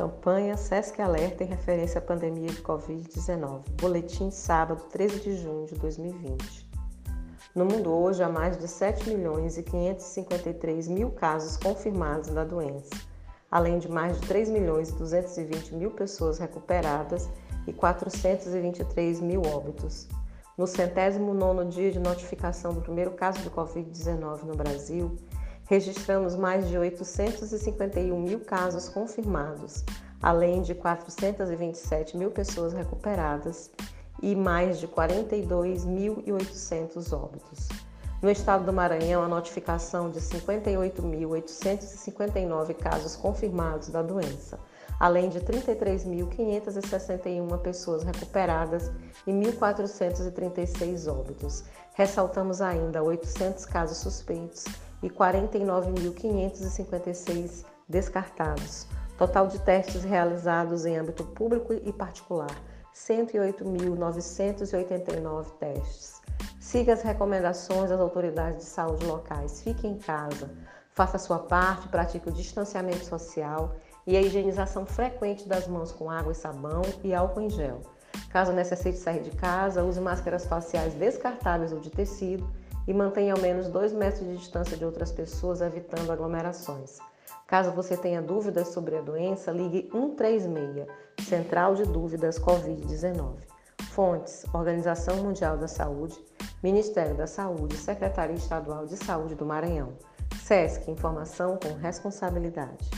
Campanha SESC Alerta em referência à pandemia de Covid-19. Boletim sábado, 13 de junho de 2020. No mundo hoje há mais de 7 milhões e 553 mil casos confirmados da doença, além de mais de 3 milhões e 220 mil pessoas recuperadas e 423 mil óbitos. No centésimo nono dia de notificação do primeiro caso de Covid-19 no Brasil, registramos mais de 851 mil casos confirmados, além de 427 mil pessoas recuperadas e mais de 42.800 óbitos. No estado do Maranhão, a notificação de 58.859 casos confirmados da doença, além de 33.561 pessoas recuperadas e 1.436 óbitos. Ressaltamos ainda 800 casos suspeitos e 49.556 descartados. Total de testes realizados em âmbito público e particular, 108.989 testes. Siga as recomendações das autoridades de saúde locais. Fique em casa, faça sua parte, pratique o distanciamento social e a higienização frequente das mãos com água e sabão e álcool em gel. Caso necessite sair de casa, use máscaras faciais descartáveis ou de tecido e mantenha ao menos 2 metros de distância de outras pessoas, evitando aglomerações. Caso você tenha dúvidas sobre a doença, ligue 136, Central de Dúvidas Covid-19. Fontes: Organização Mundial da Saúde, Ministério da Saúde, Secretaria Estadual de Saúde do Maranhão. SESC Informação com responsabilidade.